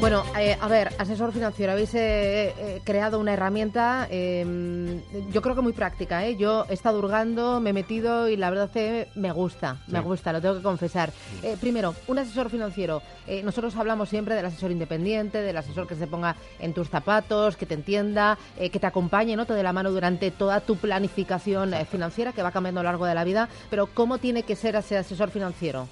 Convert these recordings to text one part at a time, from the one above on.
Bueno, eh, a ver, asesor financiero, habéis eh, eh, creado una herramienta, em, yo creo que muy práctica. Yo he estado hurgando, me he metido y la verdad que me gusta, me gusta, lo tengo que confesar. primero, un asesor financiero. nosotros hablamos siempre del asesor independiente, del asesor que se ponga en tus zapatos, que te entienda, que te acompañe, ¿no? Te dé la mano durante toda tu planificación financiera que va cambiando a lo largo de la vida. Pero ¿cómo tiene que ser ese asesor financiero?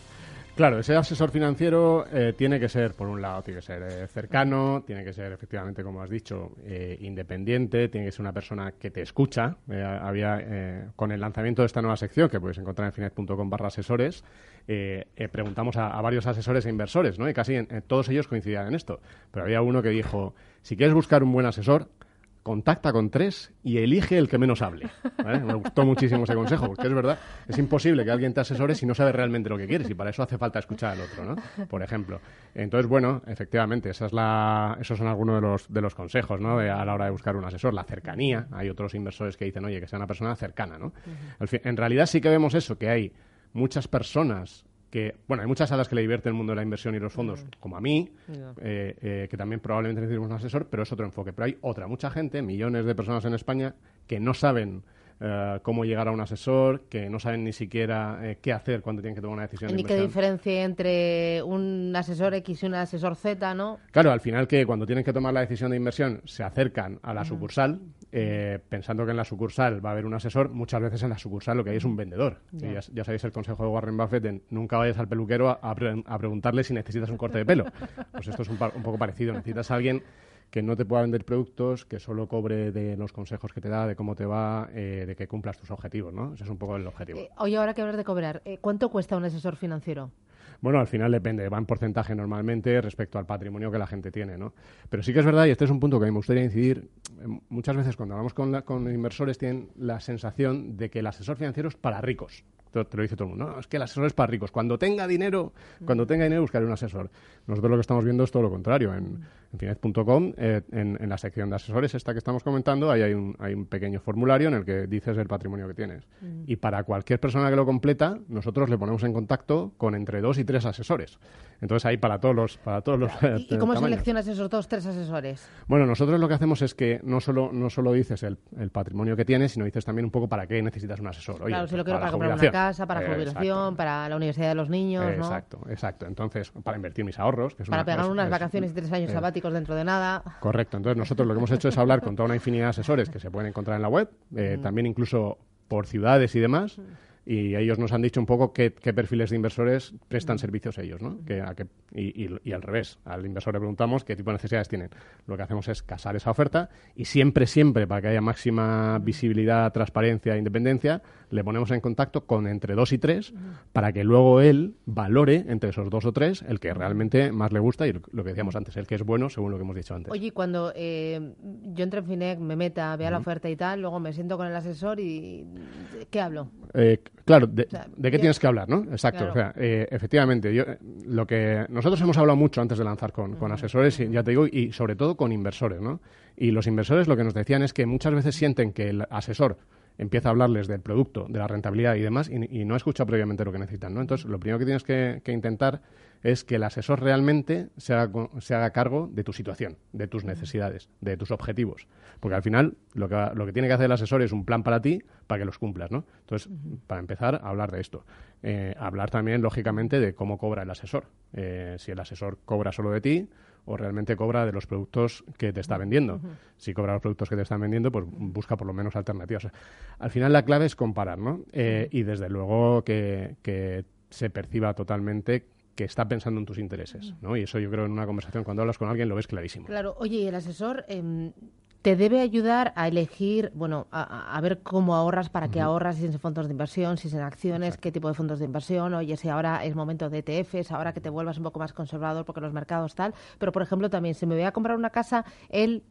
Claro, ese asesor financiero eh, tiene que ser, por un lado, tiene que ser eh, cercano, tiene que ser, efectivamente, como has dicho, eh, independiente, tiene que ser una persona que te escucha. había, con el lanzamiento de esta nueva sección, que puedes encontrar en finet.com barra asesores, preguntamos a, varios asesores e inversores, ¿no? Y casi todos ellos coincidían en esto. Pero había uno que dijo, si quieres buscar un buen asesor, contacta con tres y elige el que menos hable. Me gustó muchísimo ese consejo, porque es verdad, es imposible que alguien te asesore si no sabe realmente lo que quieres y para eso hace falta escuchar al otro, ¿no? Por ejemplo. Entonces, bueno, efectivamente, esa es la, esos son algunos de los, de los consejos, ¿no? a la hora de buscar un asesor. La cercanía. Hay otros inversores que dicen, oye, que sea una persona cercana, ¿no? en realidad sí que vemos eso, que hay muchas personas que, bueno, hay muchas salas que le divierten el mundo de la inversión y los fondos, mm. como a mí, eh, eh, que también probablemente necesitamos un asesor, pero es otro enfoque. Pero hay otra, mucha gente, millones de personas en España, que no saben eh, cómo llegar a un asesor, que no saben ni siquiera eh, qué hacer cuando tienen que tomar una decisión. Ni qué diferencia entre un asesor X y un asesor Z, ¿no? Claro, al final que cuando tienen que tomar la decisión de inversión se acercan a la sucursal, eh, pensando que en la sucursal va a haber un asesor, muchas veces en la sucursal lo que hay es un vendedor. Ya. sabéis el consejo de Warren Buffett nunca vayas al peluquero a, preguntarle si necesitas un corte de pelo. Pues esto es un, un poco parecido. Necesitas a alguien que no te pueda vender productos, que solo cobre de los consejos que te da, de cómo te va, eh, de que cumplas tus objetivos, ¿no? Ese es un poco el objetivo. Eh, oye, ahora que hablar de cobrar, eh, ¿cuánto cuesta un asesor financiero? Bueno, al final depende, va en porcentaje normalmente respecto al patrimonio que la gente tiene, ¿no? Pero sí que es verdad, y este es un punto que me gustaría incidir, muchas veces cuando hablamos con, con inversores tienen la sensación de que el asesor financiero es para ricos te, lo dice todo el mundo. No, es que el asesor es para ricos. Cuando tenga dinero, cuando tenga dinero buscaré un asesor. Nosotros lo que estamos viendo es todo lo contrario. En, en finet.com, eh, en, la sección de asesores, esta que estamos comentando, ahí hay un, hay un pequeño formulario en el que dices el patrimonio que tienes. Y para cualquier persona que lo completa, nosotros le ponemos en contacto con entre dos y tres asesores. Entonces ahí para todos los para todos los ¿Y, cómo seleccionas esos dos tres asesores? Bueno, nosotros lo que hacemos es que no solo no solo dices el, el patrimonio que tienes, sino dices también un poco para qué necesitas un asesor. claro, si lo quiero para, comprar una casa, para jubilación, para la universidad de los niños, Exacto, exacto. Entonces, para invertir mis ahorros, que es para pegar unas vacaciones y tres años sabáticos dentro de nada. Correcto. Entonces, nosotros lo que hemos hecho es hablar con toda una infinidad de asesores que se pueden encontrar en la web, eh, también incluso por ciudades y demás y ellos nos han dicho un poco qué, perfiles de inversores prestan servicios ellos, ¿no? Que, y, al revés, al inversor le preguntamos qué tipo de necesidades tienen. Lo que hacemos es casar esa oferta y siempre, siempre, para que haya máxima visibilidad, transparencia e independencia, le ponemos en contacto con entre dos y tres para que luego él valore entre esos dos o tres el que realmente más le gusta y lo que decíamos antes, el que es bueno según lo que hemos dicho antes. Oye, cuando eh, yo entro en Finec, me meta, vea la oferta y tal, luego me siento con el asesor y ¿qué hablo? Eh, Claro, de, qué tienes que hablar, ¿no? Exacto. O sea, eh, efectivamente, yo, lo que nosotros hemos hablado mucho antes de lanzar con, con asesores, y, ya te digo, y sobre todo con inversores, ¿no? Y los inversores lo que nos decían es que muchas veces sienten que el asesor empieza a hablarles del producto, de la rentabilidad y demás, y, no escucha previamente lo que necesitan, ¿no? Entonces, lo primero que tienes que, intentar es que el asesor realmente se haga, se haga, cargo de tu situación, de tus necesidades, de tus objetivos. Porque al final lo que, lo que tiene que hacer el asesor es un plan para ti, para que los cumplas, ¿no? Entonces, para empezar, a hablar de esto. Eh, hablar también, lógicamente, de cómo cobra el asesor. Eh, si el asesor cobra solo de ti o realmente cobra de los productos que te está vendiendo. Si cobra los productos que te están vendiendo, pues busca por lo menos alternativas. al final la clave es comparar, ¿no? Eh, y desde luego que, se perciba totalmente que está pensando en tus intereses, ¿no? Y eso yo creo en una conversación cuando hablas con alguien lo ves clarísimo. Claro, oye, el asesor, em, te debe ayudar a elegir, bueno, a, ver cómo ahorras, para qué ahorras, si es en fondos de inversión, si es en acciones, qué tipo de fondos de inversión, oye, si ahora es momento de ETFs, ahora que te vuelvas un poco más conservador porque los mercados tal, pero por ejemplo también, si me voy a comprar una casa, él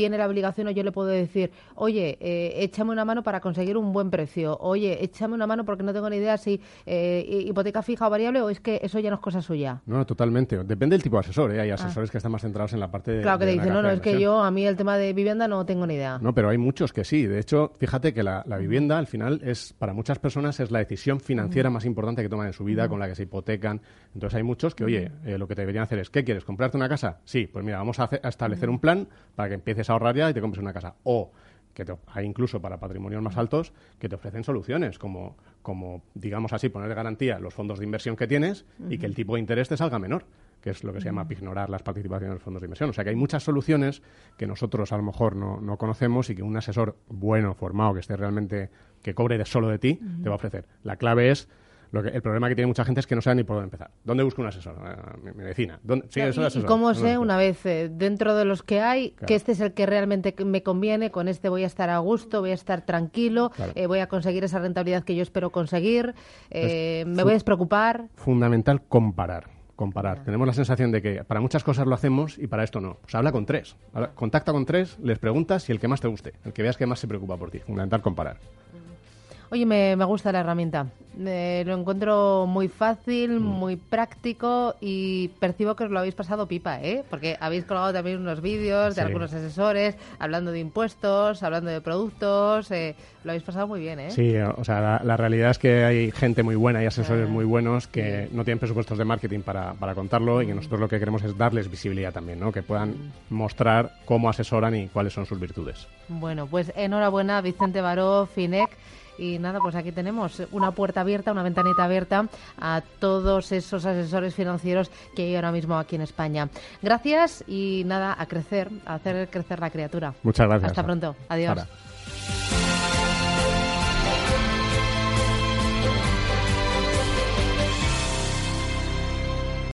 tiene la obligación o yo le puedo decir, oye, eh, échame una mano para conseguir un buen precio, oye, échame una mano porque no tengo ni idea si eh, hipoteca fija o variable o es que eso ya no es cosa suya. No, totalmente. Depende del tipo de asesor. ¿eh? Hay ah. asesores que están más centrados en la parte de... Claro, que te dicen, no, no, es que yo a mí el tema de vivienda no tengo ni idea. No, pero hay muchos que sí. De hecho, fíjate que la, vivienda al final es, para muchas personas, es la decisión financiera más importante que toman en su vida, con la que se hipotecan. Entonces hay muchos que, oye, lo que te deberían hacer es, ¿qué quieres? ¿Comprarte una casa? Sí, pues mira, vamos a, a establecer un plan para que empieces a ahorrar ya y te compres una casa. O que hay incluso para patrimonios más altos que te ofrecen soluciones, como, como digamos así, poner de garantía los fondos de inversión que tienes y que el tipo de interés te salga menor, que es lo que se llama ignorar las participaciones en los fondos de inversión. O sea que hay muchas soluciones que nosotros a lo mejor no, no conocemos y que un asesor bueno, formado, que esté realmente, que cobre de solo de ti, te va a ofrecer. La clave es el problema que tiene mucha gente es que no sabe ni por dónde empezar. ¿Dónde busco un asesor? Mi, medicina. ¿Y cómo sé, una vez eh, dentro de los que hay, que este es el que realmente me conviene? Con este voy a estar a gusto, voy a estar tranquilo, eh, voy a conseguir esa rentabilidad que yo espero conseguir, eh, me voy a despreocupar. Fundamental comparar comparar. Tenemos la sensación de que para muchas cosas lo hacemos y para esto no. Pues habla con tres. contacta con tres, les preguntas y el que más te guste, el que veas que más se preocupa por ti. Fundamental comparar. Oye, me, me gusta la herramienta. Eh, lo encuentro muy fácil, mm. muy práctico y percibo que os lo habéis pasado pipa, ¿eh? Porque habéis colgado también unos vídeos de algunos asesores hablando de impuestos, hablando de productos. Eh, lo habéis pasado muy bien, ¿eh? Sí, o sea, la, realidad es que hay gente muy buena y asesores muy buenos que no tienen presupuestos de marketing para, para contarlo y que mm. nosotros lo que queremos es darles visibilidad también, ¿no? Que puedan mm. mostrar cómo asesoran y cuáles son sus virtudes. Bueno, pues enhorabuena, Vicente Baró, FINEC. Y nada, pues aquí tenemos una puerta abierta, una ventanita abierta a todos esos asesores financieros que hay ahora mismo aquí en España. Gracias y nada, a crecer, a hacer crecer la criatura. Muchas gracias. Hasta pronto. Adiós.